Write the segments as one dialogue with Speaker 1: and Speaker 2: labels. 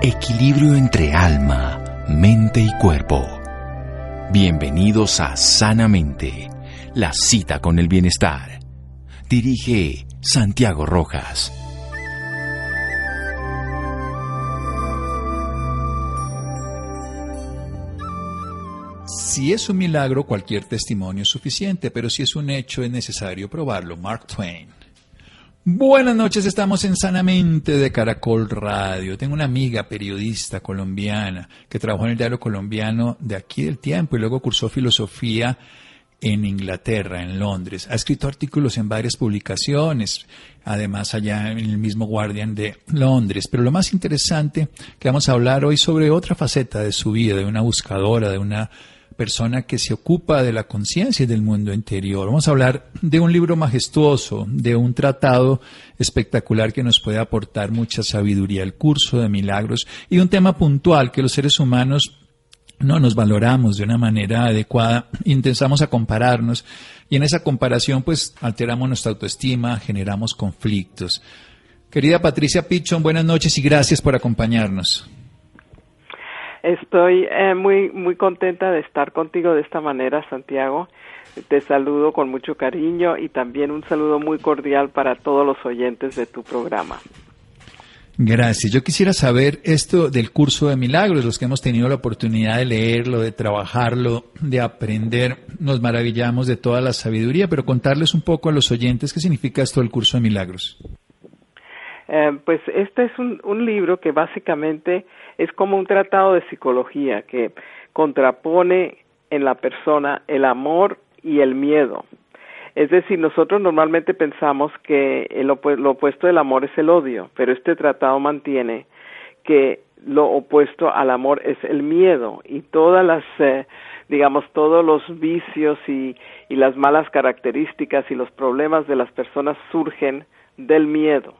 Speaker 1: Equilibrio entre alma, mente y cuerpo. Bienvenidos a Sanamente, la cita con el bienestar. Dirige Santiago Rojas.
Speaker 2: Si es un milagro, cualquier testimonio es suficiente, pero si es un hecho, es necesario probarlo. Mark Twain. Buenas noches, estamos en Sanamente de Caracol Radio. Tengo una amiga periodista colombiana que trabajó en el diario colombiano de aquí del tiempo y luego cursó filosofía en Inglaterra, en Londres. Ha escrito artículos en varias publicaciones, además allá en el mismo Guardian de Londres. Pero lo más interesante que vamos a hablar hoy sobre otra faceta de su vida, de una buscadora, de una persona que se ocupa de la conciencia y del mundo interior. Vamos a hablar de un libro majestuoso, de un tratado espectacular que nos puede aportar mucha sabiduría, el curso de milagros, y un tema puntual que los seres humanos no nos valoramos de una manera adecuada, intentamos a compararnos y en esa comparación pues alteramos nuestra autoestima, generamos conflictos. Querida Patricia Pichon, buenas noches y gracias por acompañarnos.
Speaker 3: Estoy eh, muy muy contenta de estar contigo de esta manera, Santiago. Te saludo con mucho cariño y también un saludo muy cordial para todos los oyentes de tu programa.
Speaker 2: Gracias. Yo quisiera saber esto del curso de milagros, los que hemos tenido la oportunidad de leerlo, de trabajarlo, de aprender, nos maravillamos de toda la sabiduría, pero contarles un poco a los oyentes qué significa esto del curso de milagros.
Speaker 3: Eh, pues este es un, un libro que básicamente es como un tratado de psicología que contrapone en la persona el amor y el miedo. Es decir, nosotros normalmente pensamos que lo opuesto del amor es el odio, pero este tratado mantiene que lo opuesto al amor es el miedo y todas las, eh, digamos, todos los vicios y, y las malas características y los problemas de las personas surgen del miedo.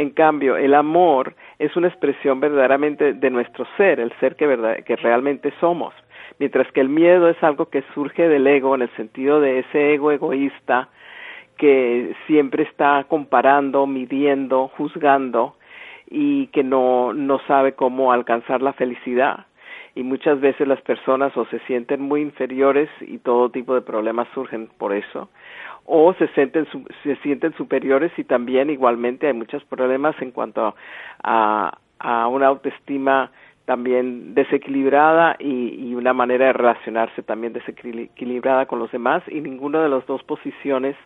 Speaker 3: En cambio, el amor es una expresión verdaderamente de nuestro ser, el ser que, realmente somos, mientras que el miedo es algo que surge del ego en el sentido de ese ego egoísta que siempre está comparando, midiendo, juzgando y que no, no sabe cómo alcanzar la felicidad. Y muchas veces las personas o se sienten muy inferiores y todo tipo de problemas surgen por eso, o se sienten, se sienten superiores y también igualmente hay muchos problemas en cuanto a, a una autoestima también desequilibrada y, y, una manera de relacionarse también desequilibrada con los demás y ninguna de las dos posiciones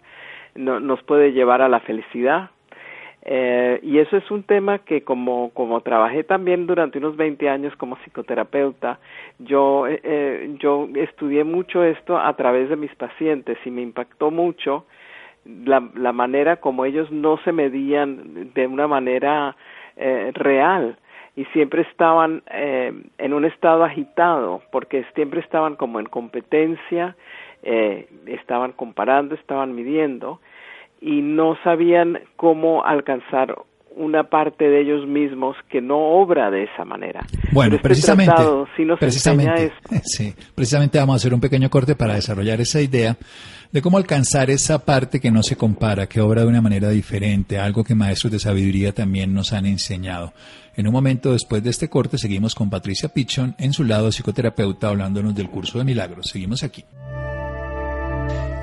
Speaker 3: no, nos puede llevar a la felicidad eh, y eso es un tema que como, como trabajé también durante unos 20 años como psicoterapeuta, yo, eh, eh, yo estudié mucho esto a través de mis pacientes y me impactó mucho la, la manera como ellos no se medían de una manera eh, real y siempre estaban eh, en un estado agitado porque siempre estaban como en competencia, eh, estaban comparando, estaban midiendo y no sabían cómo alcanzar una parte de ellos mismos que no obra de esa manera.
Speaker 2: Bueno, este precisamente, precisamente, sí, precisamente vamos a hacer un pequeño corte para desarrollar esa idea de cómo alcanzar esa parte que no se compara, que obra de una manera diferente, algo que maestros de sabiduría también nos han enseñado. En un momento después de este corte seguimos con Patricia Pichon en su lado psicoterapeuta hablándonos del curso de milagros. Seguimos aquí.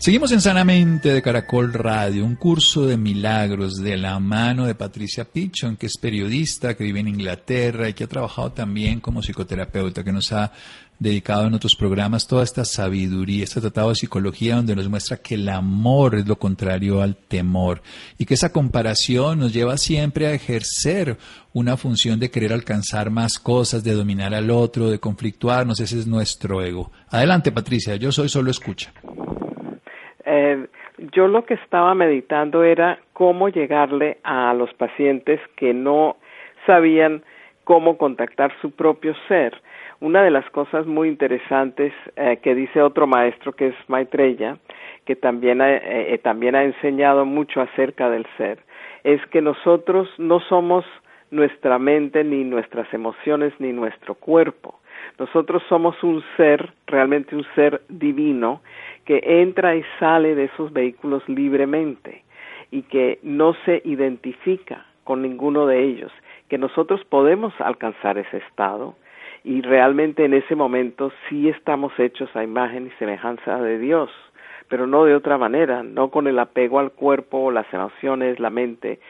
Speaker 2: Seguimos en Sanamente de Caracol Radio, un curso de milagros de la mano de Patricia Pichon, que es periodista, que vive en Inglaterra y que ha trabajado también como psicoterapeuta, que nos ha dedicado en otros programas toda esta sabiduría, este tratado de psicología donde nos muestra que el amor es lo contrario al temor y que esa comparación nos lleva siempre a ejercer una función de querer alcanzar más cosas, de dominar al otro, de conflictuarnos, ese es nuestro ego. Adelante Patricia, yo soy solo escucha.
Speaker 3: Eh, yo lo que estaba meditando era cómo llegarle a los pacientes que no sabían cómo contactar su propio ser. Una de las cosas muy interesantes eh, que dice otro maestro que es Maitreya, que también ha, eh, también ha enseñado mucho acerca del ser, es que nosotros no somos nuestra mente, ni nuestras emociones, ni nuestro cuerpo. Nosotros somos un ser, realmente un ser divino, que entra y sale de esos vehículos libremente y que no se identifica con ninguno de ellos, que nosotros podemos alcanzar ese estado y realmente en ese momento sí estamos hechos a imagen y semejanza de Dios, pero no de otra manera, no con el apego al cuerpo, las emociones, la mente,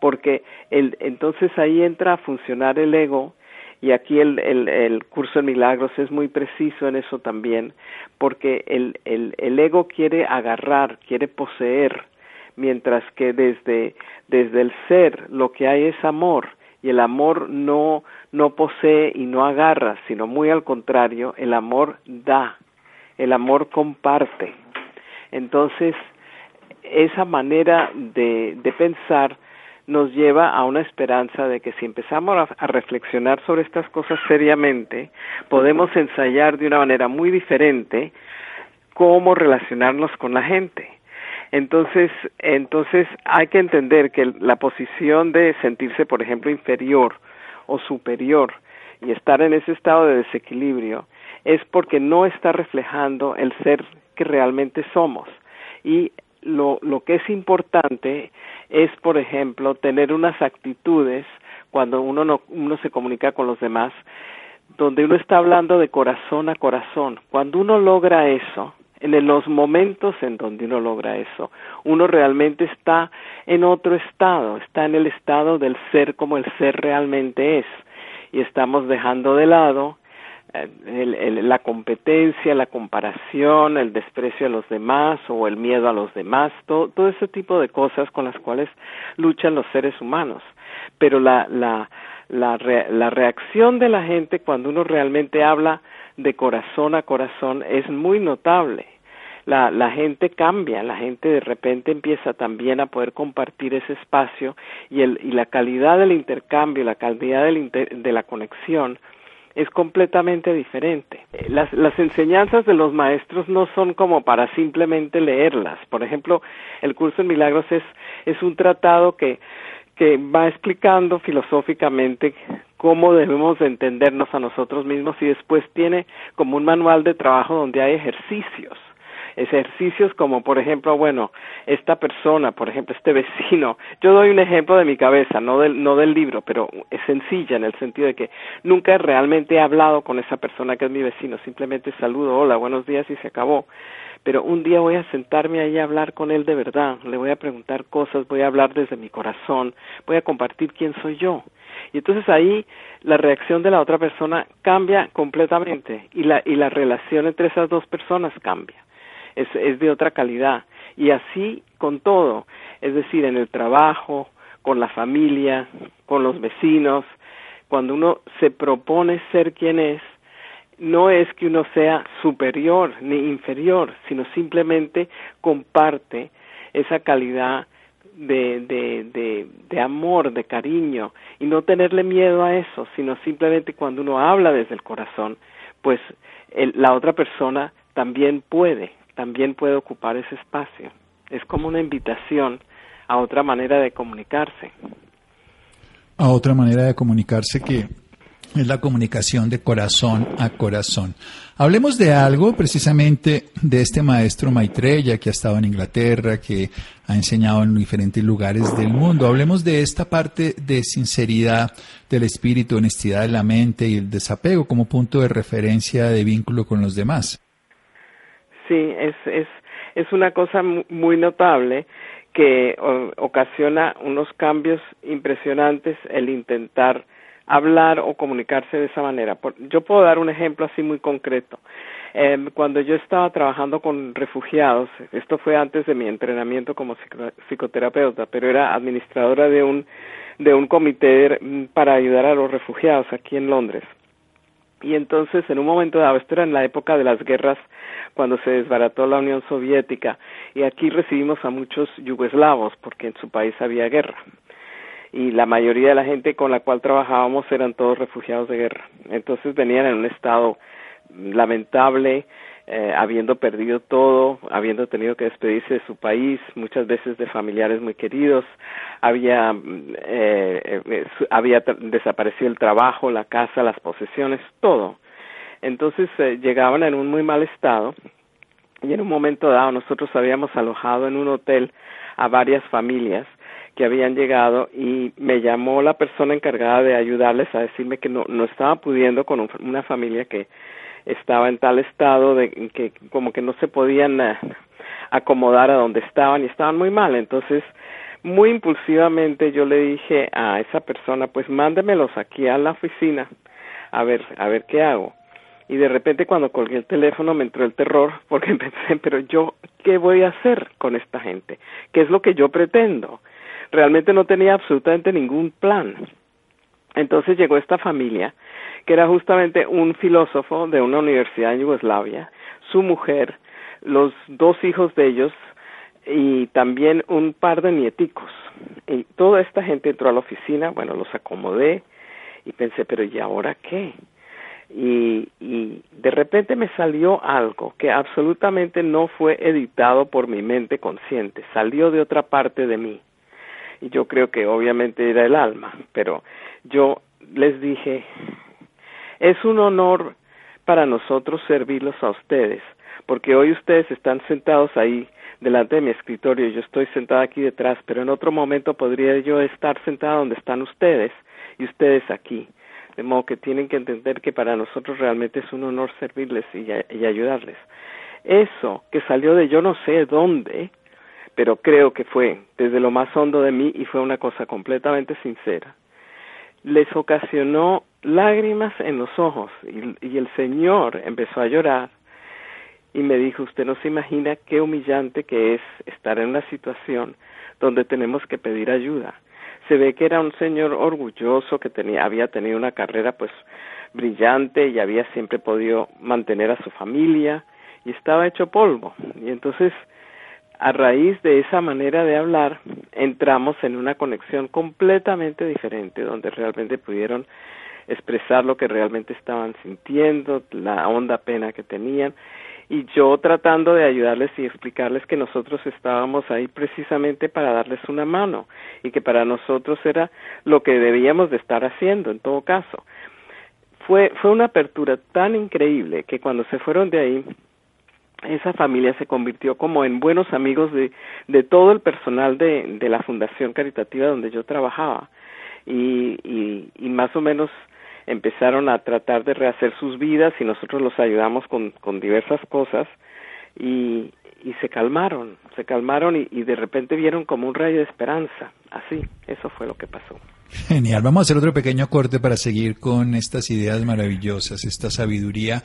Speaker 3: porque el, entonces ahí entra a funcionar el ego y aquí el, el, el, curso de milagros es muy preciso en eso también, porque el, el, el ego quiere agarrar, quiere poseer, mientras que desde, desde el ser lo que hay es amor, y el amor no, no posee y no agarra, sino muy al contrario, el amor da, el amor comparte. Entonces, esa manera de, de pensar nos lleva a una esperanza de que si empezamos a, reflexionar sobre estas cosas seriamente, podemos ensayar de una manera muy diferente cómo relacionarnos con la gente. Entonces, entonces hay que entender que la posición de sentirse, por ejemplo, inferior o superior y estar en ese estado de desequilibrio es porque no está reflejando el ser que realmente somos. Y lo, lo que es importante es, por ejemplo, tener unas actitudes cuando uno, no, uno se comunica con los demás, donde uno está hablando de corazón a corazón. Cuando uno logra eso, en los momentos en donde uno logra eso, uno realmente está en otro estado, está en el estado del ser como el ser realmente es. Y estamos dejando de lado el, la competencia, la comparación, el desprecio a los demás o el miedo a los demás, todo, todo ese tipo de cosas con las cuales luchan los seres humanos. Pero la, la, la, la reacción de la gente cuando uno realmente habla de corazón a corazón es muy notable. La, la gente cambia, la gente de repente empieza también a poder compartir ese espacio y, el, y la calidad del intercambio, la calidad del de la conexión es completamente diferente. Las, las enseñanzas de los maestros no son como para simplemente leerlas. Por ejemplo, el curso en milagros es, es un tratado que, que va explicando filosóficamente cómo debemos entendernos a nosotros mismos y después tiene como un manual de trabajo donde hay ejercicios ejercicios como por ejemplo, bueno, esta persona, por ejemplo, este vecino, yo doy un ejemplo de mi cabeza, no del, no del libro, pero es sencilla en el sentido de que nunca realmente he hablado con esa persona que es mi vecino, simplemente saludo, hola, buenos días y se acabó. Pero un día voy a sentarme ahí a hablar con él de verdad, le voy a preguntar cosas, voy a hablar desde mi corazón, voy a compartir quién soy yo. Y entonces ahí la reacción de la otra persona cambia completamente y la, y la relación entre esas dos personas cambia es, es de otra calidad. Y así con todo, es decir, en el trabajo, con la familia, con los vecinos, cuando uno se propone ser quien es, no es que uno sea superior ni inferior, sino simplemente comparte esa calidad de, de, de, de, amor, de cariño, y no tenerle miedo a eso, sino simplemente cuando uno habla desde el corazón, pues el, la otra persona también puede también puede ocupar ese espacio. Es como una invitación a otra manera de comunicarse.
Speaker 2: A otra manera de comunicarse que es la comunicación de corazón a corazón. Hablemos de algo precisamente de este maestro Maitreya que ha estado en Inglaterra, que ha enseñado en diferentes lugares del mundo. Hablemos de esta parte de sinceridad del espíritu, honestidad de la mente y el desapego como punto de referencia de vínculo con los demás.
Speaker 3: Sí, es, es, es una cosa muy notable que ocasiona unos cambios impresionantes el intentar hablar o comunicarse de esa manera. yo puedo dar un ejemplo así muy concreto. Em, cuando yo estaba trabajando con refugiados, esto fue antes de mi entrenamiento como psicoterapeuta, pero era administradora de un de un comité para ayudar a los refugiados aquí en Londres. Y entonces, en un momento dado, esto era en la época de las guerras, cuando se desbarató la Unión Soviética, y aquí recibimos a muchos yugoslavos, porque en su país había guerra y la mayoría de la gente con la cual trabajábamos eran todos refugiados de guerra. Entonces venían en un estado lamentable, eh, habiendo perdido todo, habiendo tenido que despedirse de su país, muchas veces de familiares muy queridos, había, eh, eh, había desaparecido el trabajo, la casa, las posesiones, todo. Entonces llegaban en un muy mal estado y en un momento dado nosotros habíamos alojado en un hotel a varias familias que habían llegado y me llamó la persona encargada de ayudarles a decirme que no, no estaba pudiendo con una familia que estaba en tal estado de que como que no se podían eh, acomodar a donde estaban y estaban muy mal. Entonces, muy impulsivamente yo le dije a esa persona, pues mándemelos aquí a la oficina a ver, a ver qué hago. Y de repente cuando colgué el teléfono me entró el terror porque pensé, pero yo, ¿qué voy a hacer con esta gente? ¿Qué es lo que yo pretendo? realmente no tenía absolutamente ningún plan. Entonces llegó esta familia, que era justamente un filósofo de una universidad en Yugoslavia, su mujer, los dos hijos de ellos y también un par de nieticos. Y toda esta gente entró a la oficina, bueno, los acomodé y pensé, pero ¿y ahora qué? Y, y de repente me salió algo que absolutamente no fue editado por mi mente consciente, salió de otra parte de mí y yo creo que obviamente era el alma, pero yo les dije, es un honor para nosotros servirlos a ustedes, porque hoy ustedes están sentados ahí delante de mi escritorio yo estoy sentada aquí detrás, pero en otro momento podría yo estar sentada donde están ustedes y ustedes aquí. De modo que tienen que entender que para nosotros realmente es un honor servirles y, y ayudarles. Eso que salió de yo no sé dónde, pero creo que fue desde lo más hondo de mí y fue una cosa completamente sincera. Les ocasionó lágrimas en los ojos y, el Señor empezó a llorar y me dijo, usted no se imagina qué humillante que es estar en una situación donde tenemos que pedir ayuda. Se ve que era un señor orgulloso que tenía, había tenido una carrera pues brillante y había siempre podido mantener a su familia y estaba hecho polvo. Y entonces a raíz de esa manera de hablar, entramos en una conexión completamente diferente, donde realmente pudieron expresar lo que realmente estaban sintiendo, la honda pena que tenían, y yo tratando de ayudarles y explicarles que nosotros estábamos ahí precisamente para darles una mano y que para nosotros era lo que debíamos de estar haciendo en todo caso. Fue, fue una apertura tan increíble que cuando se fueron de ahí esa familia se convirtió como en buenos amigos de, de todo el personal de, de la fundación caritativa donde yo trabajaba y, y, y más o menos empezaron a tratar de rehacer sus vidas y nosotros los ayudamos con, con diversas cosas y, y se calmaron, se calmaron y, y de repente vieron como un rayo de esperanza. Así, eso fue lo que pasó.
Speaker 2: Genial, vamos a hacer otro pequeño corte para seguir con estas ideas maravillosas, esta sabiduría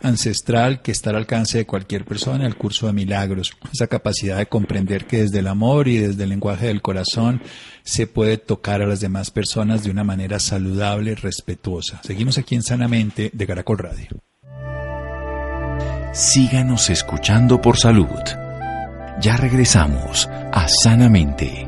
Speaker 2: ancestral que está al alcance de cualquier persona, el curso de milagros, esa capacidad de comprender que desde el amor y desde el lenguaje del corazón se puede tocar a las demás personas de una manera saludable, respetuosa. Seguimos aquí en Sanamente de Caracol Radio.
Speaker 1: Síganos escuchando por salud. Ya regresamos a Sanamente.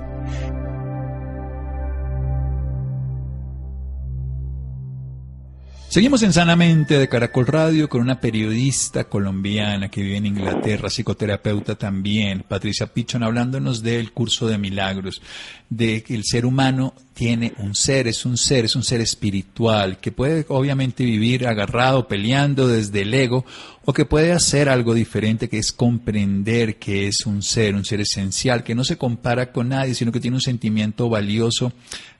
Speaker 2: Seguimos en Sanamente de Caracol Radio con una periodista colombiana que vive en Inglaterra, psicoterapeuta también, Patricia Pichon, hablándonos del curso de milagros, de que el ser humano tiene un ser, es un ser, es un ser espiritual, que puede obviamente vivir agarrado, peleando desde el ego, o que puede hacer algo diferente, que es comprender que es un ser, un ser esencial, que no se compara con nadie, sino que tiene un sentimiento valioso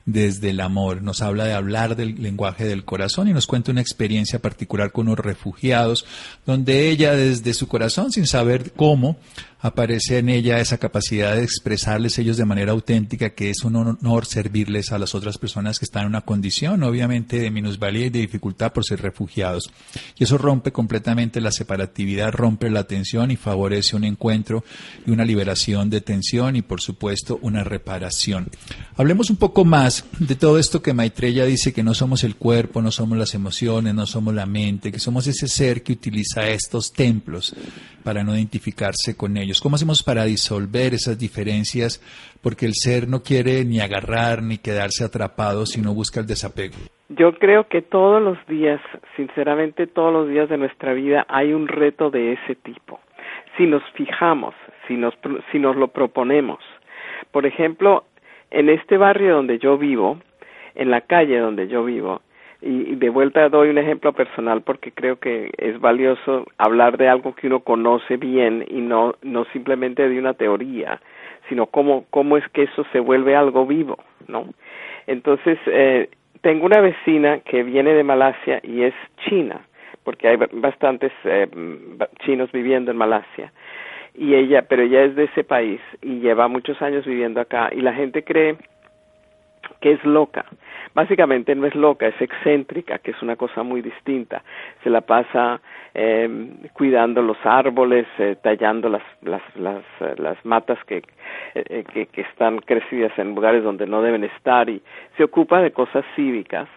Speaker 2: desde el amor. Nos habla de hablar del lenguaje del corazón y nos cuenta una experiencia particular con unos refugiados, donde ella desde su corazón, sin saber cómo, aparece en ella esa capacidad de expresarles ellos de manera auténtica que es un honor servirles a las otras personas que están en una condición, obviamente, de minusvalía y de dificultad por ser refugiados. Y eso rompe completamente la separatividad, rompe la tensión y favorece un encuentro y una liberación de tensión y, por supuesto, una reparación. Hablemos un poco más de todo esto que Maitreya dice que no somos el cuerpo, no somos las emociones, no somos la mente, que somos ese ser que utiliza estos templos para no identificarse con ellos. ¿Cómo hacemos para disolver esas diferencias? Porque el ser no quiere ni agarrar ni quedarse atrapado, sino busca el desapego.
Speaker 3: Yo creo que todos los días, sinceramente todos los días de nuestra vida hay un reto de ese tipo. Si nos fijamos, si nos, si nos lo proponemos. Por ejemplo, en este barrio donde yo vivo, en la calle donde yo vivo, y, de vuelta doy un ejemplo personal porque creo que es valioso hablar de algo que uno conoce bien y no, no simplemente de una teoría, sino cómo, cómo es que eso se vuelve algo vivo, ¿no? Entonces, eh, tengo una vecina que viene de Malasia y es china, porque hay bastantes eh, chinos viviendo en Malasia y ella, pero ella es de ese país y lleva muchos años viviendo acá y la gente cree que es loca. Básicamente no es loca, es excéntrica, que es una cosa muy distinta. Se la pasa eh, cuidando los árboles, eh, tallando las, las, las, eh, las matas que, eh, que, que están crecidas en lugares donde no deben estar y se ocupa de cosas cívicas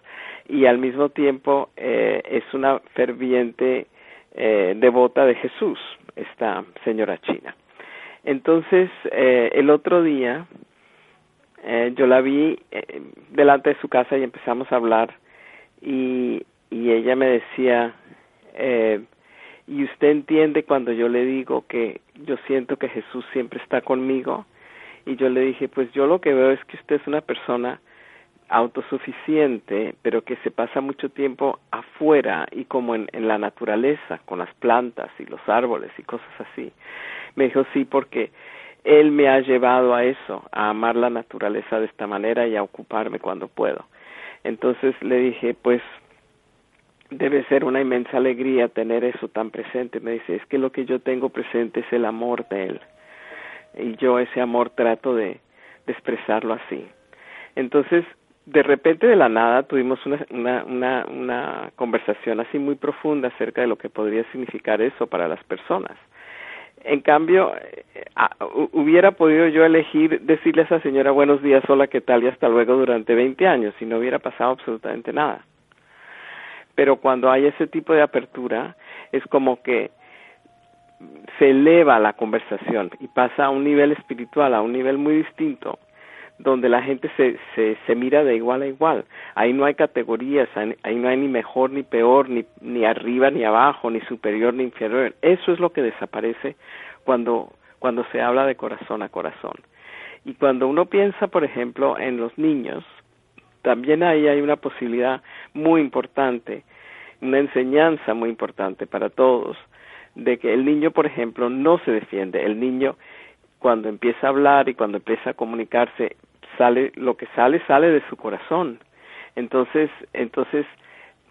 Speaker 3: y al mismo tiempo eh, es una ferviente eh, devota de Jesús, esta señora china. Entonces, eh, el otro día eh, yo la vi eh, delante de su casa y empezamos a hablar y, y ella me decía, eh, ¿y usted entiende cuando yo le digo que yo siento que Jesús siempre está conmigo? Y yo le dije, pues yo lo que veo es que usted es una persona autosuficiente, pero que se pasa mucho tiempo afuera y como en, en la naturaleza, con las plantas y los árboles y cosas así. Me dijo, sí, porque él me ha llevado a eso, a amar la naturaleza de esta manera y a ocuparme cuando puedo. Entonces le dije, pues debe ser una inmensa alegría tener eso tan presente. Me dice, es que lo que yo tengo presente es el amor de él. Y yo ese amor trato de, de expresarlo así. Entonces, de repente de la nada tuvimos una, una, una, una conversación así muy profunda acerca de lo que podría significar eso para las personas en cambio, eh, hubiera podido yo elegir decirle a esa señora buenos días, hola, ¿qué tal? y hasta luego durante 20 años y no hubiera pasado absolutamente nada. Pero cuando hay ese tipo de apertura, es como que se eleva la conversación y pasa a un nivel espiritual, a un nivel muy distinto, donde la gente se, se, mira de igual a igual. Ahí no hay categorías, ahí no hay ni mejor ni peor, ni, ni arriba ni abajo, ni superior ni inferior. Eso es lo que desaparece cuando, cuando se habla de corazón a corazón. Y cuando uno piensa, por ejemplo, en los niños, también ahí hay una posibilidad muy importante, una enseñanza muy importante para todos, de que el niño, por ejemplo, no se defiende. El niño cuando empieza a hablar y cuando empieza a comunicarse, sale, lo que sale, sale de su corazón. Entonces, entonces,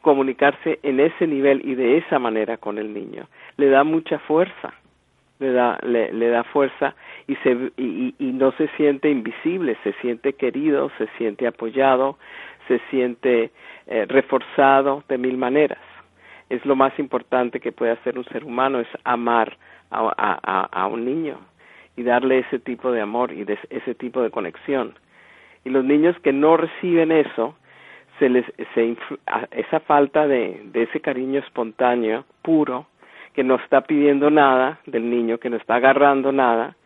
Speaker 3: comunicarse en ese nivel y de esa manera con el niño le da mucha fuerza, le da, le, le da fuerza y, se, y, y no se siente invisible, se siente querido, se siente apoyado, se siente eh, reforzado de mil maneras. Es lo más importante que puede hacer un ser humano, es amar a, a, a un niño, y darle ese tipo de amor y de ese tipo de conexión. Y los niños que no reciben eso, se les, se, esa falta de, de ese cariño espontáneo, puro, que no está pidiendo nada del niño, que no está agarrando nada,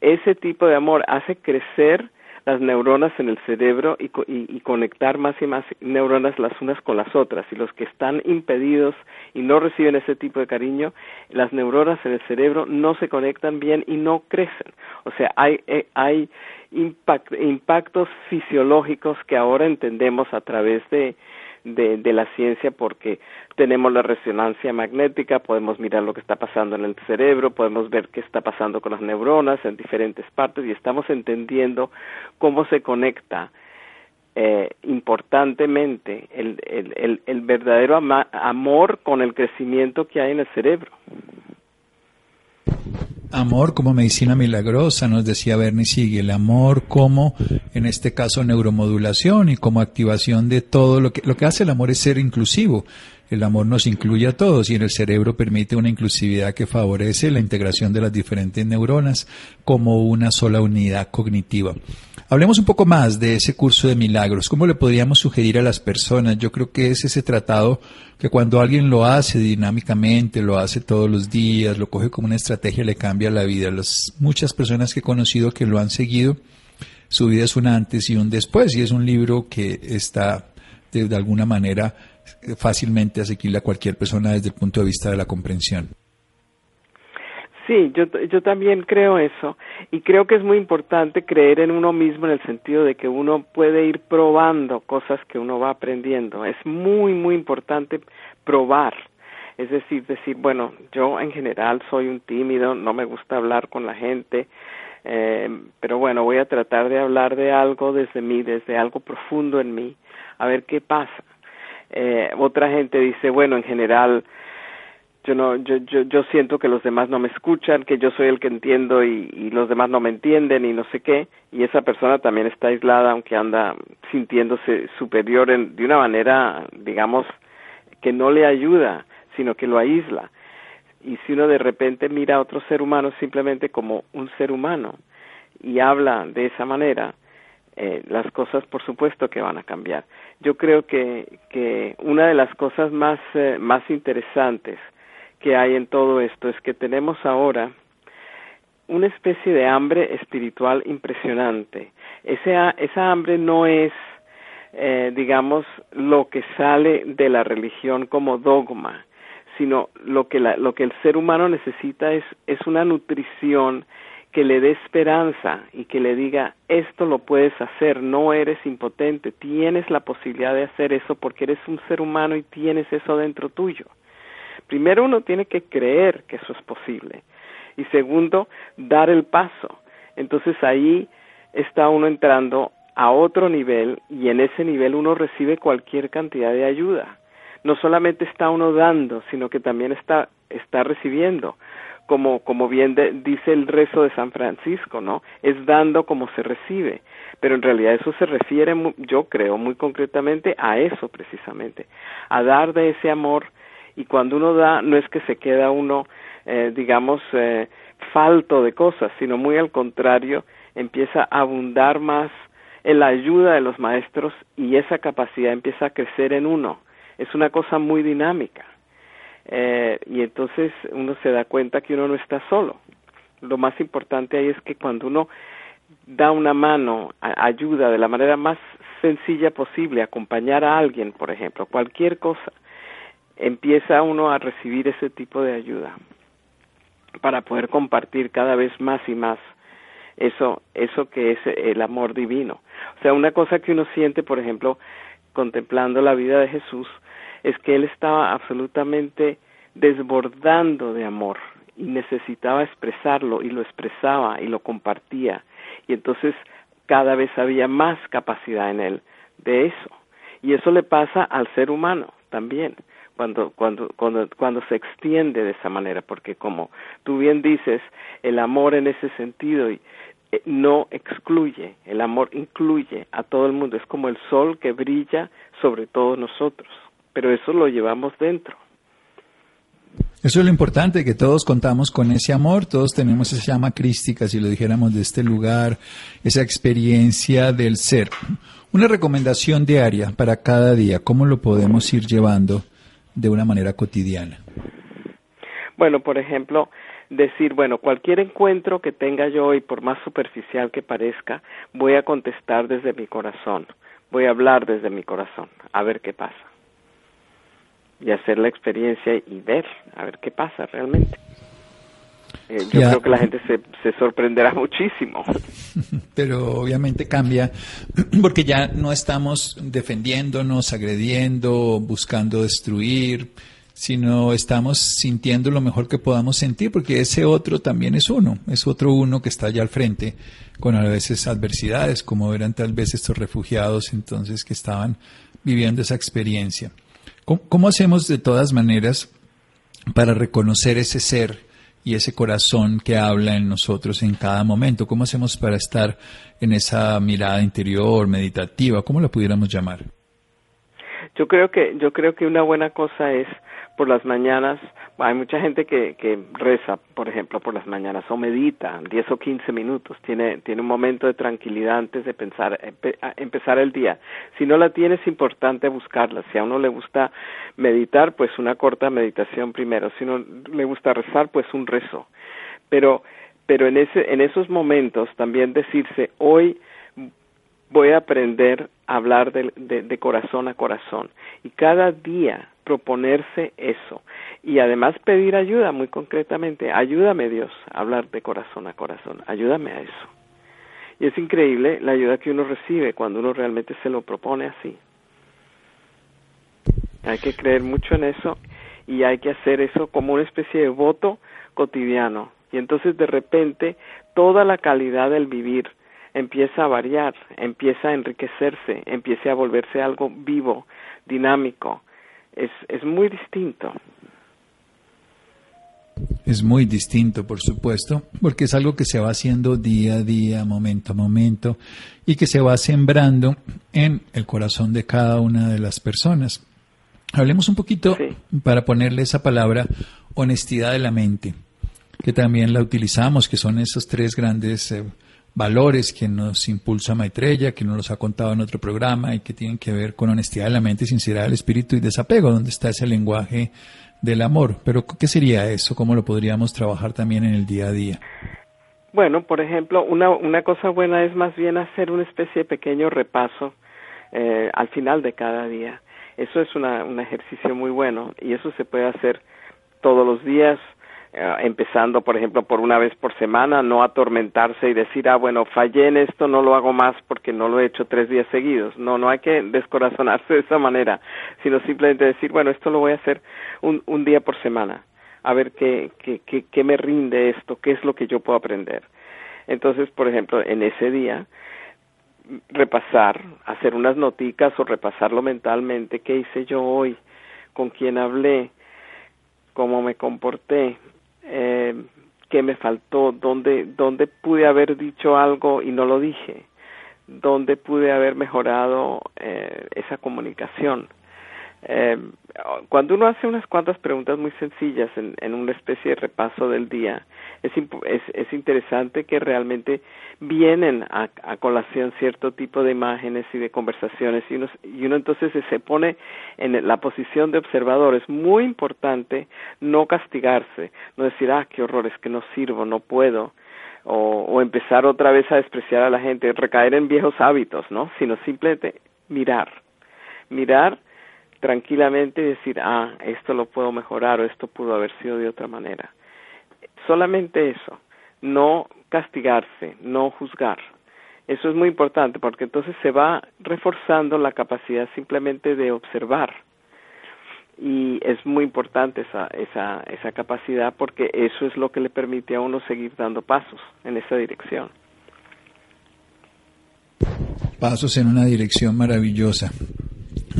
Speaker 3: ese tipo de amor hace crecer las neuronas en el cerebro y, y, conectar más y más neuronas las unas con las otras. Y los que están impedidos y no reciben ese tipo de cariño, las neuronas en el cerebro no se conectan bien y no crecen. O sea, hay, eh, hay impactos fisiológicos que ahora entendemos a través de, de, la ciencia porque tenemos la resonancia magnética, podemos mirar lo que está pasando en el cerebro, podemos ver qué está pasando con las neuronas en diferentes partes y estamos entendiendo cómo se conecta eh, importantemente el, el, el, verdadero amor con el crecimiento que hay en el cerebro.
Speaker 2: Amor como medicina milagrosa, nos decía Bernie Sigue, el amor como, en este caso, neuromodulación y como activación de todo lo que, lo que hace el amor es ser inclusivo. El amor nos incluye a todos y en el cerebro permite una inclusividad que favorece la integración de las diferentes neuronas como una sola unidad cognitiva. Hablemos un poco más de ese curso de milagros. ¿Cómo le podríamos sugerir a las personas? Yo creo que es ese tratado que cuando alguien lo hace dinámicamente, lo hace todos los días, lo coge como una estrategia, le cambia la vida. Las muchas personas que he conocido que lo han seguido, su vida es un antes y un después, y es un libro que está de alguna manera fácilmente asequible a cualquier persona desde el punto de vista de la comprensión.
Speaker 3: Sí, yo, yo también creo eso y creo que es muy importante creer en uno mismo en el sentido de que uno puede ir probando cosas que uno va aprendiendo. Es muy, muy importante probar. Es decir, decir, bueno, yo en general soy un tímido, no me gusta hablar con la gente, eh, pero bueno, voy a tratar de hablar de algo desde mí, desde algo profundo en mí, a ver qué pasa. Eh, otra gente dice, bueno, en general yo no yo, yo yo siento que los demás no me escuchan que yo soy el que entiendo y, los demás no me entienden y no sé qué y esa persona también está aislada aunque anda sintiéndose superior en, de una manera digamos que no le ayuda sino que lo aísla. Y si uno de repente mira a otro ser humano simplemente como un ser humano y habla de esa manera eh, las cosas por supuesto que van a cambiar yo creo que que una de las cosas más eh, más interesantes que hay en todo esto es que tenemos ahora una especie de hambre espiritual impresionante. Ese, esa hambre no es, eh, digamos, lo que sale de la religión como dogma, sino lo que, la, lo que el ser humano necesita es, es una nutrición que le dé esperanza y que le diga, esto lo puedes hacer, no eres impotente, tienes la posibilidad de hacer eso porque eres un ser humano y tienes eso dentro tuyo. Primero uno tiene que creer que eso es posible y segundo, dar el paso. Entonces ahí está uno entrando a otro nivel y en ese nivel uno recibe cualquier cantidad de ayuda. No solamente está uno dando, sino que también está, está recibiendo. Como, como bien dice el rezo de San Francisco, ¿no? Es dando como se recibe. Pero en realidad eso se refiere, yo creo, muy concretamente a eso precisamente, a dar de ese amor y cuando uno da no es que se queda uno eh, digamos eh, falto de cosas sino muy al contrario empieza a abundar más en la ayuda de los maestros y esa capacidad empieza a crecer en uno es una cosa muy dinámica eh, y entonces uno se da cuenta que uno no está solo lo más importante ahí es que cuando uno da una mano, ayuda de la manera más sencilla posible, acompañar a alguien, por ejemplo, cualquier cosa, empieza uno a recibir ese tipo de ayuda para poder compartir cada vez más y más eso eso que es el amor divino. O sea, una cosa que uno siente, por ejemplo, contemplando la vida de Jesús, es que él estaba absolutamente desbordando de amor y necesitaba expresarlo y lo expresaba y lo compartía y entonces cada vez había más capacidad en él de eso. Y eso le pasa al ser humano también cuando, cuando, cuando, cuando se extiende de esa manera, porque como tú bien dices, el amor en ese sentido eh, no excluye, el amor incluye a todo el mundo, es como el sol que brilla sobre todos nosotros, pero eso lo llevamos dentro.
Speaker 2: Eso es lo importante, que todos contamos con ese amor, todos tenemos esa llama crística, si lo dijéramos de este lugar, esa experiencia del ser. Una recomendación diaria para cada día, ¿cómo lo podemos ir llevando de una manera cotidiana?
Speaker 3: Bueno, por ejemplo, decir, bueno, cualquier encuentro que tenga yo hoy, por más superficial que parezca, voy a contestar desde mi corazón, voy a hablar desde mi corazón, a ver qué pasa. Y hacer la experiencia y ver, a ver qué pasa realmente. Eh, yo creo que la gente se, se sorprenderá muchísimo.
Speaker 2: Pero obviamente cambia porque ya no estamos defendiéndonos, agrediendo, buscando destruir, sino estamos sintiendo lo mejor que podamos sentir, porque ese otro también es uno, es otro uno que está allá al frente, con a veces adversidades, como eran tal vez estos refugiados entonces que estaban viviendo esa experiencia. Cómo hacemos de todas maneras para reconocer ese ser? y ese corazón que habla en nosotros en cada momento? ¿Cómo hacemos para estar en esa mirada interior, meditativa? ¿Cómo la pudiéramos llamar?
Speaker 3: Yo creo que yo creo que una buena cosa es por las mañanas, hay mucha gente que, que reza, por ejemplo, por las mañanas o medita 10 o 15 minutos, tiene, tiene un momento de tranquilidad antes de pensar, empezar el día. Si no la tiene es importante buscarla. Si a uno le gusta meditar, pues una corta meditación primero. Si no le gusta rezar, pues un rezo. Pero, pero en, ese, en esos momentos también decirse, hoy voy a aprender a hablar de, de, corazón a corazón. Y cada día proponerse eso. Y además pedir ayuda muy concretamente. Ayúdame Dios a hablar de corazón a corazón. Ayúdame a eso. Y es increíble la ayuda que uno recibe cuando uno realmente se lo propone así. Hay que creer mucho en eso y hay que hacer eso como una especie de voto cotidiano. Y entonces de repente toda la calidad del vivir empieza a variar, empieza a enriquecerse, empieza a volverse algo vivo, dinámico. Es, es muy distinto.
Speaker 2: Es muy distinto, por supuesto, porque es algo que se va haciendo día a día, momento a momento, y que se va sembrando en el corazón de cada una de las personas. Hablemos un poquito, para ponerle esa palabra, honestidad de la mente, que también la utilizamos, que son esos tres grandes eh, valores que nos impulsa Maitreya, que nos los ha contado en otro programa y que tienen que ver con honestidad de la mente, sinceridad del espíritu y desapego, donde está ese lenguaje del amor. Pero, ¿qué sería eso? ¿Cómo lo podríamos trabajar también en el día a día?
Speaker 3: Bueno, por ejemplo, una, una cosa buena es más bien hacer una especie de pequeño repaso eh, al final de cada día. Eso es una, un ejercicio muy bueno y eso se puede hacer todos los días eh, empezando, por ejemplo, por una vez por semana, no atormentarse y decir, ah, bueno, fallé en esto, no lo hago más porque no lo he hecho tres días seguidos. No, no hay que descorazonarse de esa manera, sino simplemente decir, bueno, esto lo voy a hacer un, un día por semana, a ver qué, qué, me rinde esto, qué es lo que yo puedo aprender. Entonces, por ejemplo, en ese día, repasar, hacer unas noticas o repasarlo mentalmente, qué hice yo hoy, con quién hablé, cómo me comporté, eh, qué me faltó, dónde, dónde pude haber dicho algo y no lo dije, dónde pude haber mejorado eh, esa comunicación. Eh, cuando uno hace unas cuantas preguntas muy sencillas en, una especie de repaso del día, es, es, es interesante que realmente vienen a, a, colación cierto tipo de imágenes y de conversaciones y uno, y uno entonces se pone en la posición de observador. Es muy importante no castigarse, no decir, ah, qué horror, es que no sirvo, no puedo. O, o empezar otra vez a despreciar a la gente, recaer en viejos hábitos, ¿no? Sino simplemente mirar, mirar tranquilamente decir, ah, esto lo puedo mejorar o esto pudo haber sido de otra manera. Solamente eso, no castigarse, no juzgar. Eso es muy importante porque entonces se va reforzando la capacidad simplemente de observar. Y es muy importante esa, esa, esa capacidad porque eso es lo que le permite a uno seguir dando pasos en esa dirección.
Speaker 2: Pasos en una dirección maravillosa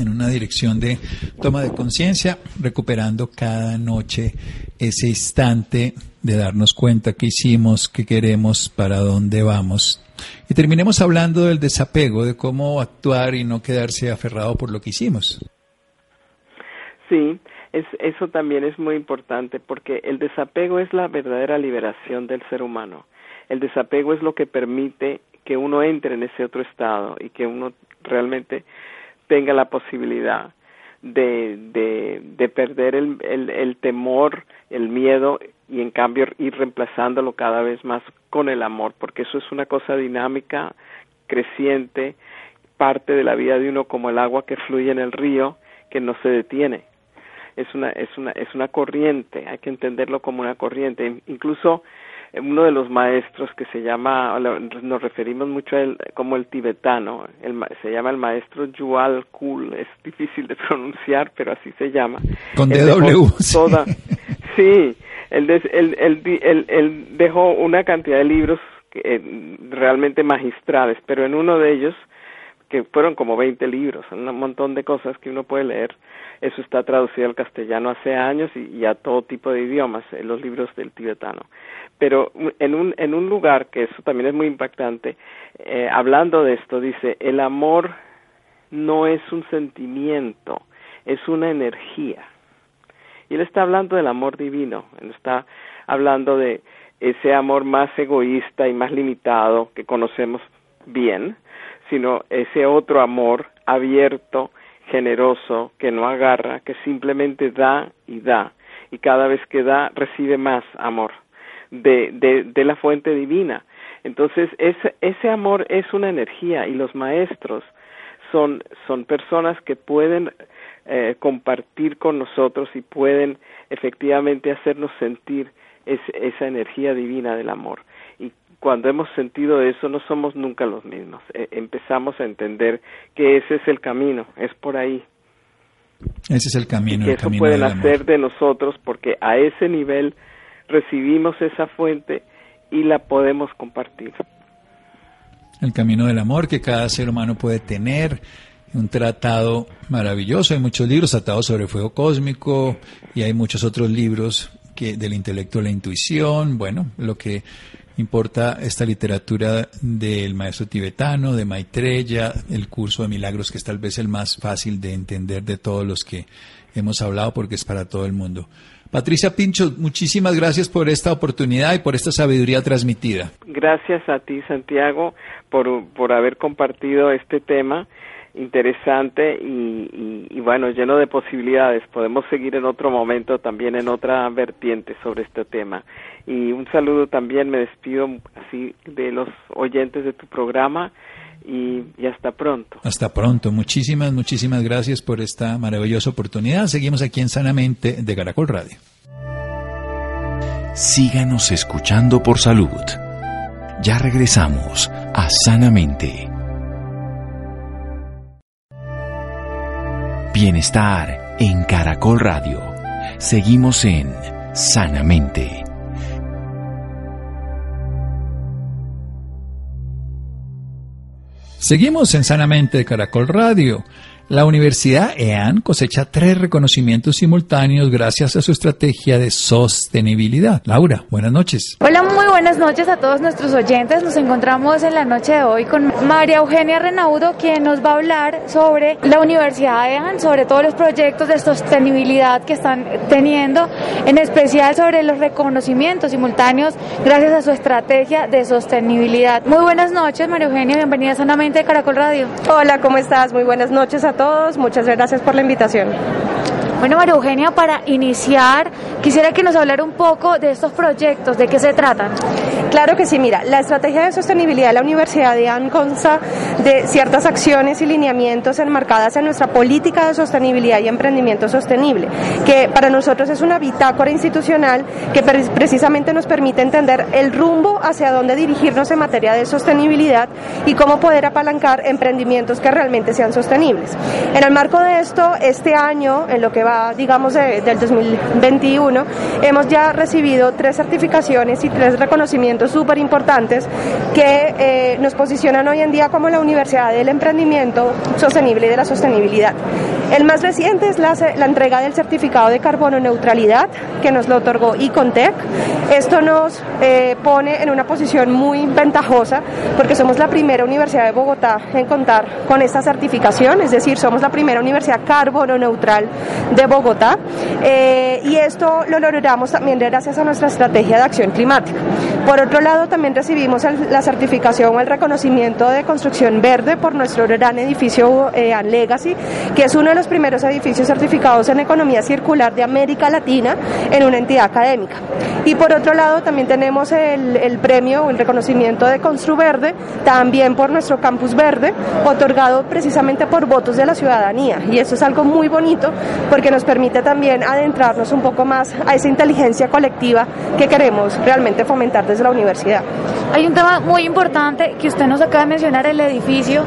Speaker 2: en una dirección de toma de conciencia, recuperando cada noche ese instante de darnos cuenta qué hicimos, qué queremos, para dónde vamos. Y terminemos hablando del desapego, de cómo actuar y no quedarse aferrado por lo que hicimos.
Speaker 3: Sí, es, eso también es muy importante porque el desapego es la verdadera liberación del ser humano. El desapego es lo que permite que uno entre en ese otro estado y que uno realmente tenga la posibilidad de, de, de perder el, el, el temor, el miedo y en cambio ir reemplazándolo cada vez más con el amor, porque eso es una cosa dinámica, creciente, parte de la vida de uno como el agua que fluye en el río, que no se detiene. Es una, es una, es una corriente, hay que entenderlo como una corriente. Incluso uno de los maestros que se llama, nos referimos mucho a él como el tibetano, se llama el maestro Yuval Kul, es difícil de pronunciar, pero así se llama.
Speaker 2: Con DW.
Speaker 3: Toda, sí, él, él, él, dejó una cantidad de libros eh, realmente magistrales, pero en uno de ellos, que fueron como 20 libros, un montón de cosas que uno puede leer, eso está traducido al castellano hace años y, a todo tipo de idiomas, en los libros del tibetano. Pero en un, en un lugar, que eso también es muy impactante, eh, hablando de esto, dice, el amor no es un sentimiento, es una energía. Y él está hablando del amor divino, él está hablando de ese amor más egoísta y más limitado que conocemos bien, sino ese otro amor abierto, generoso, que no agarra, que simplemente da y da, y cada vez que da recibe más amor de, de, de la fuente divina. Entonces, ese, ese amor es una energía y los maestros son, son personas que pueden eh, compartir con nosotros y pueden efectivamente hacernos sentir esa energía divina del amor cuando hemos sentido eso no somos nunca los mismos. E, empezamos a entender que ese es el camino, es por ahí.
Speaker 2: Ese es el camino.
Speaker 3: Y que eso puede nacer de nosotros porque a ese nivel recibimos esa fuente y la podemos compartir.
Speaker 2: El camino del amor que cada ser humano puede tener, un tratado maravilloso, hay muchos libros, tratados sobre fuego cósmico y hay muchos otros libros que del intelecto a la intuición, bueno, lo que importa esta literatura del maestro tibetano, de Maitreya, el curso de milagros que es tal vez el más fácil de entender de todos los que hemos hablado porque es para todo el mundo. Patricia Pincho, muchísimas gracias por esta oportunidad y por esta sabiduría transmitida.
Speaker 3: Gracias a ti, Santiago, por, por haber compartido este tema interesante y, y, bueno, lleno de posibilidades. Podemos seguir en otro momento también en otra vertiente sobre este tema. Y un saludo también, me despido así de los oyentes de tu programa y, y hasta pronto.
Speaker 2: Hasta pronto. Muchísimas, muchísimas gracias por esta maravillosa oportunidad. Seguimos aquí en Sanamente de Caracol Radio.
Speaker 1: Síganos escuchando por salud. Ya regresamos a Sanamente. Bienestar en Caracol Radio. Seguimos en Sanamente.
Speaker 2: Seguimos en Sanamente Caracol Radio. La Universidad EAN cosecha tres reconocimientos simultáneos gracias a su estrategia de sostenibilidad. Laura, buenas noches.
Speaker 4: Hola, muy buenas noches a todos nuestros oyentes. Nos encontramos en la noche de hoy con María Eugenia Renaudo, quien nos va a hablar sobre la Universidad EAN, sobre todos los proyectos de sostenibilidad que están teniendo, en especial sobre los reconocimientos simultáneos gracias a su estrategia de sostenibilidad. Muy buenas noches, María Eugenia, bienvenida sanamente de Caracol Radio.
Speaker 5: Hola, ¿cómo estás? Muy buenas noches a todos muchas gracias por la invitación.
Speaker 4: Bueno, María Eugenia, para iniciar, quisiera que nos hablara un poco de estos proyectos, de qué se tratan.
Speaker 5: Claro que sí, mira, la estrategia de sostenibilidad de la Universidad de AN consta de ciertas acciones y lineamientos enmarcadas en nuestra política de sostenibilidad y emprendimiento sostenible, que para nosotros es una bitácora institucional que precisamente nos permite entender el rumbo hacia dónde dirigirnos en materia de sostenibilidad y cómo poder apalancar emprendimientos que realmente sean sostenibles. En el marco de esto, este año, en lo que va digamos, del 2021, hemos ya recibido tres certificaciones y tres reconocimientos súper importantes que eh, nos posicionan hoy en día como la Universidad del Emprendimiento Sostenible y de la Sostenibilidad. El más reciente es la, la entrega del certificado de carbono neutralidad que nos lo otorgó Icontec. Esto nos eh, pone en una posición muy ventajosa porque somos la primera universidad de Bogotá en contar con esta certificación, es decir, somos la primera universidad carbono neutral de Bogotá eh, y esto lo logramos también gracias a nuestra estrategia de acción climática. Por otro lado, también recibimos la certificación o el reconocimiento de construcción verde por nuestro gran edificio eh, Legacy, que es uno de los primeros edificios certificados en economía circular de América Latina en una entidad académica. Y por otro lado, también tenemos el, el premio o el reconocimiento de Constru Verde, también por nuestro campus verde, otorgado precisamente por votos de la ciudadanía. Y eso es algo muy bonito porque nos permite también adentrarnos un poco más a esa inteligencia colectiva que queremos realmente fomentar desde la universidad.
Speaker 4: Hay un tema muy importante que usted nos acaba de mencionar, el edificio.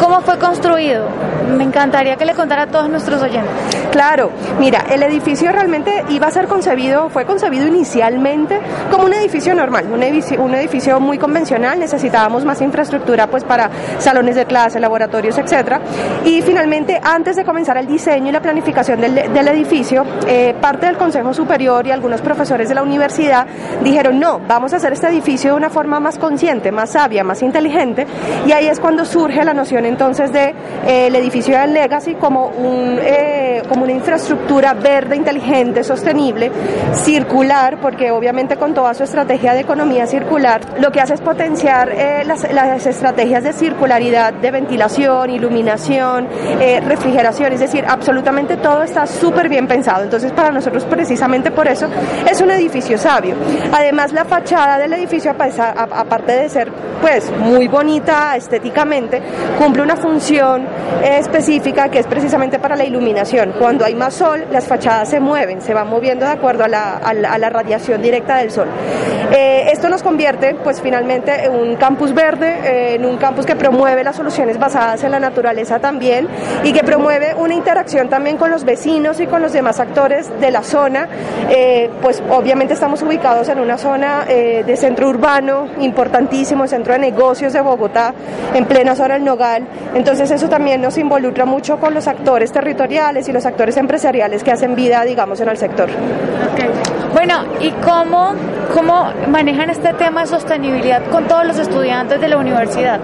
Speaker 4: ¿Cómo fue construido? Me encantaría que le contara a todos nuestros oyentes.
Speaker 5: Claro, mira, el edificio realmente iba a ser concebido, fue concebido inicialmente como un edificio normal, un edificio, un edificio muy convencional, necesitábamos más infraestructura pues para salones de clase, laboratorios, etcétera. Y finalmente, antes de comenzar el diseño y la planificación del, del edificio, eh, parte del Consejo Superior y algunos profesores de la universidad dijeron, no, vamos a hacer este edificio de una forma más consciente, más sabia, más inteligente, y ahí es cuando surge la noción entonces de eh, edificio de Legacy como un eh, como una infraestructura verde, inteligente, sostenible, circular, porque obviamente con toda su estrategia de economía circular, lo que hace es potenciar eh, las, estrategias de circularidad, de ventilación, iluminación, eh, refrigeración, es decir, absolutamente todo está súper bien pensado. Entonces, para nosotros, precisamente por eso, es un edificio sabio. Además, la fachada del edificio, aparte de ser pues muy bonita estéticamente, cumple una función eh, específica que es precisamente para la iluminación. Cuando hay más sol, las fachadas se mueven, se van moviendo de acuerdo a la, a la, radiación directa del sol. Eh, esto nos convierte, pues finalmente, en un campus verde, eh, en un campus que promueve las soluciones basadas en la naturaleza también y que promueve una interacción también con los vecinos y con los demás actores de la zona. pues obviamente estamos ubicados en una zona de centro urbano importantísimo, centro de negocios de Bogotá, en plena zona del Nogal. Entonces eso también nos involucra mucho con los actores territoriales y los actores empresariales que hacen vida, digamos, en el sector.
Speaker 4: Bueno, ¿y cómo, cómo manejan este tema de sostenibilidad con todos los estudiantes de la universidad?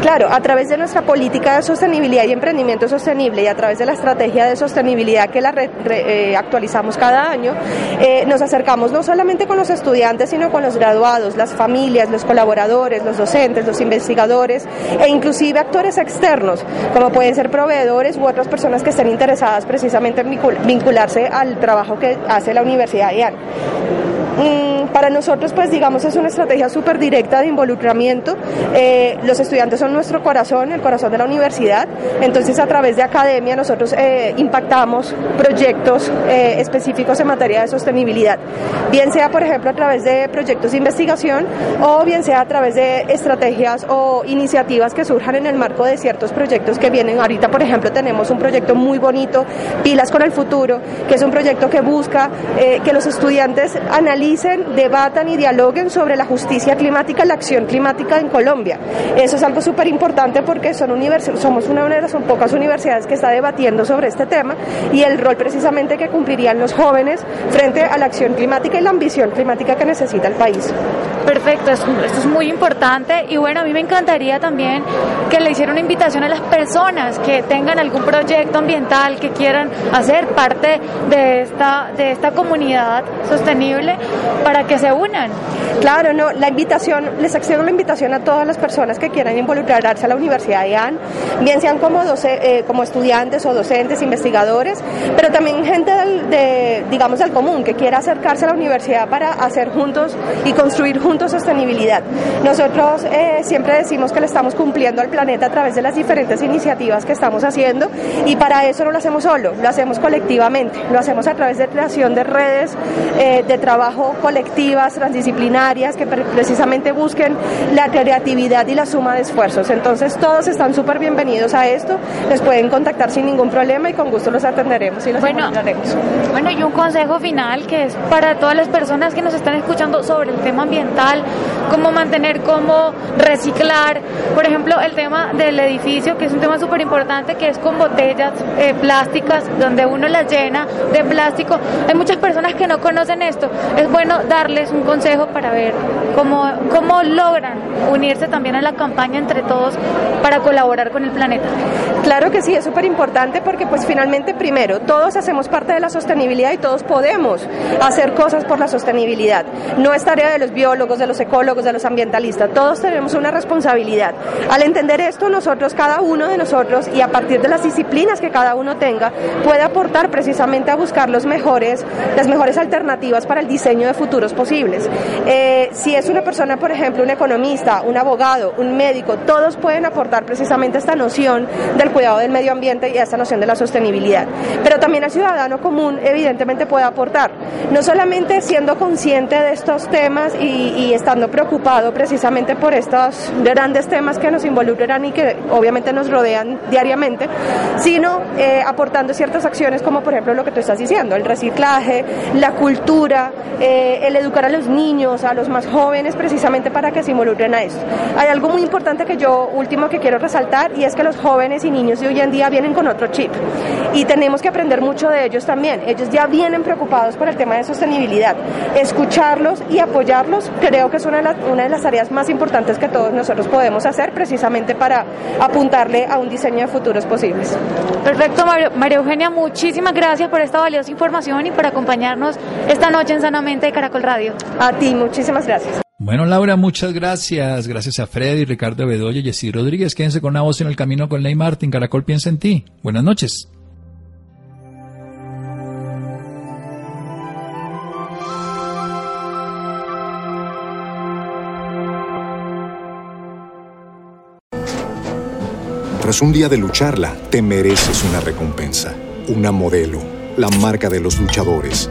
Speaker 5: Claro, a través de nuestra política de sostenibilidad y emprendimiento sostenible y a través de la estrategia de sostenibilidad que la eh, actualizamos cada año, eh, nos acercamos no solamente con los estudiantes, sino con los graduados, las familias, los colaboradores, los docentes, los investigadores e inclusive actores externos, como pueden ser proveedores u otras personas que estén interesadas precisamente en vincularse al trabajo que hace la Universidad de. Mm, para nosotros, pues digamos, es una estrategia súper directa de involucramiento. Eh, los estudiantes son nuestro corazón, el corazón de la universidad. Entonces, a través de academia, nosotros eh, impactamos proyectos eh, específicos en materia de sostenibilidad. Bien sea, por ejemplo, a través de proyectos de investigación o bien sea a través de estrategias o iniciativas que surjan en el marco de ciertos proyectos que vienen. Ahorita, por ejemplo, tenemos un proyecto muy bonito, Pilas con el Futuro, que es un proyecto que busca que los estudiantes analicen debatan y dialoguen sobre la justicia climática la acción climática en Colombia. Eso es algo súper importante porque son somos una de las pocas universidades que está debatiendo sobre este tema y el rol precisamente que cumplirían los jóvenes frente a la acción climática y la ambición climática que necesita el país.
Speaker 4: Perfecto, esto es muy importante y bueno, a mí me encantaría también que le hiciera una invitación a las personas que tengan algún proyecto ambiental que quieran hacer parte de esta, de esta comunidad sostenible para que se unan.
Speaker 5: Claro, no, la invitación, les extiendo la invitación a todas las personas que quieran involucrarse a la Universidad de AN, bien sean como, eh, como estudiantes o docentes, investigadores, pero también gente del, de, digamos, del común que quiera acercarse a la universidad para hacer juntos y construir juntos sostenibilidad. Nosotros eh, siempre decimos que le estamos cumpliendo al planeta a través de las diferentes iniciativas que estamos haciendo y para eso no lo hacemos solo, lo hacemos colectivamente, lo hacemos a través de creación de redes eh, de trabajo colectivas, transdisciplinarias, que precisamente busquen la creatividad y la suma de esfuerzos. Entonces todos están súper bienvenidos a esto, les pueden contactar sin ningún problema y con gusto los atenderemos y los
Speaker 4: bueno, Bueno, y un consejo final que es para todas las personas que nos están escuchando sobre el tema ambiental, cómo mantener, cómo reciclar, por ejemplo, el tema del edificio, que es un tema súper importante, que es con botellas eh, plásticas, donde uno las llena de plástico. Hay muchas personas que no conocen esto. Es bueno darles un consejo para ver cómo, cómo logran unirse también a la campaña entre todos para colaborar con el planeta.
Speaker 5: Claro que sí, es súper importante porque pues finalmente primero, todos hacemos parte de la sostenibilidad y todos podemos hacer cosas por la sostenibilidad. No es tarea de los biólogos, de los ecólogos, de los ambientalistas. Todos tenemos una responsabilidad. Al entender esto, nosotros, cada uno de nosotros, y a partir de las disciplinas que cada uno tenga, puede aportar precisamente a buscar los mejores, las mejores alternativas para el diseño de futuros posibles. Eh, si es una persona, por ejemplo, un economista, un abogado, un médico, todos pueden aportar precisamente esta noción del cuidado del medio ambiente y esta noción de la sostenibilidad. Pero también el ciudadano común evidentemente puede aportar, no solamente siendo consciente de estos temas y, estando preocupado precisamente por estos grandes temas que nos involucran y que obviamente nos rodean diariamente, sino eh, aportando ciertas acciones como por ejemplo lo que tú estás diciendo, el reciclaje, la cultura, eh, el educar a los niños, a los más jóvenes precisamente para que se involucren a esto. Hay algo muy importante que yo último que quiero resaltar y es que los jóvenes y niños de hoy en día vienen con otro chip y tenemos que aprender mucho de ellos también. Ellos ya vienen preocupados por el tema de sostenibilidad. Escucharlos y apoyarlos creo que es una de, las, una de las tareas más importantes que todos nosotros podemos hacer precisamente para apuntarle a un diseño de futuros posibles.
Speaker 4: Perfecto, María Eugenia, muchísimas gracias por esta valiosa información y por acompañarnos noche en Sanamente de Caracol Radio.
Speaker 5: A ti, muchísimas gracias.
Speaker 2: Bueno, Laura, muchas gracias. Gracias a Freddy, Ricardo Bedoya y Jessy Rodríguez. Quédense con una voz en el camino con Ley Martin. Caracol piensa en ti. Buenas noches.
Speaker 6: Tras un día de lucharla, te mereces una recompensa, una modelo, la marca de los luchadores.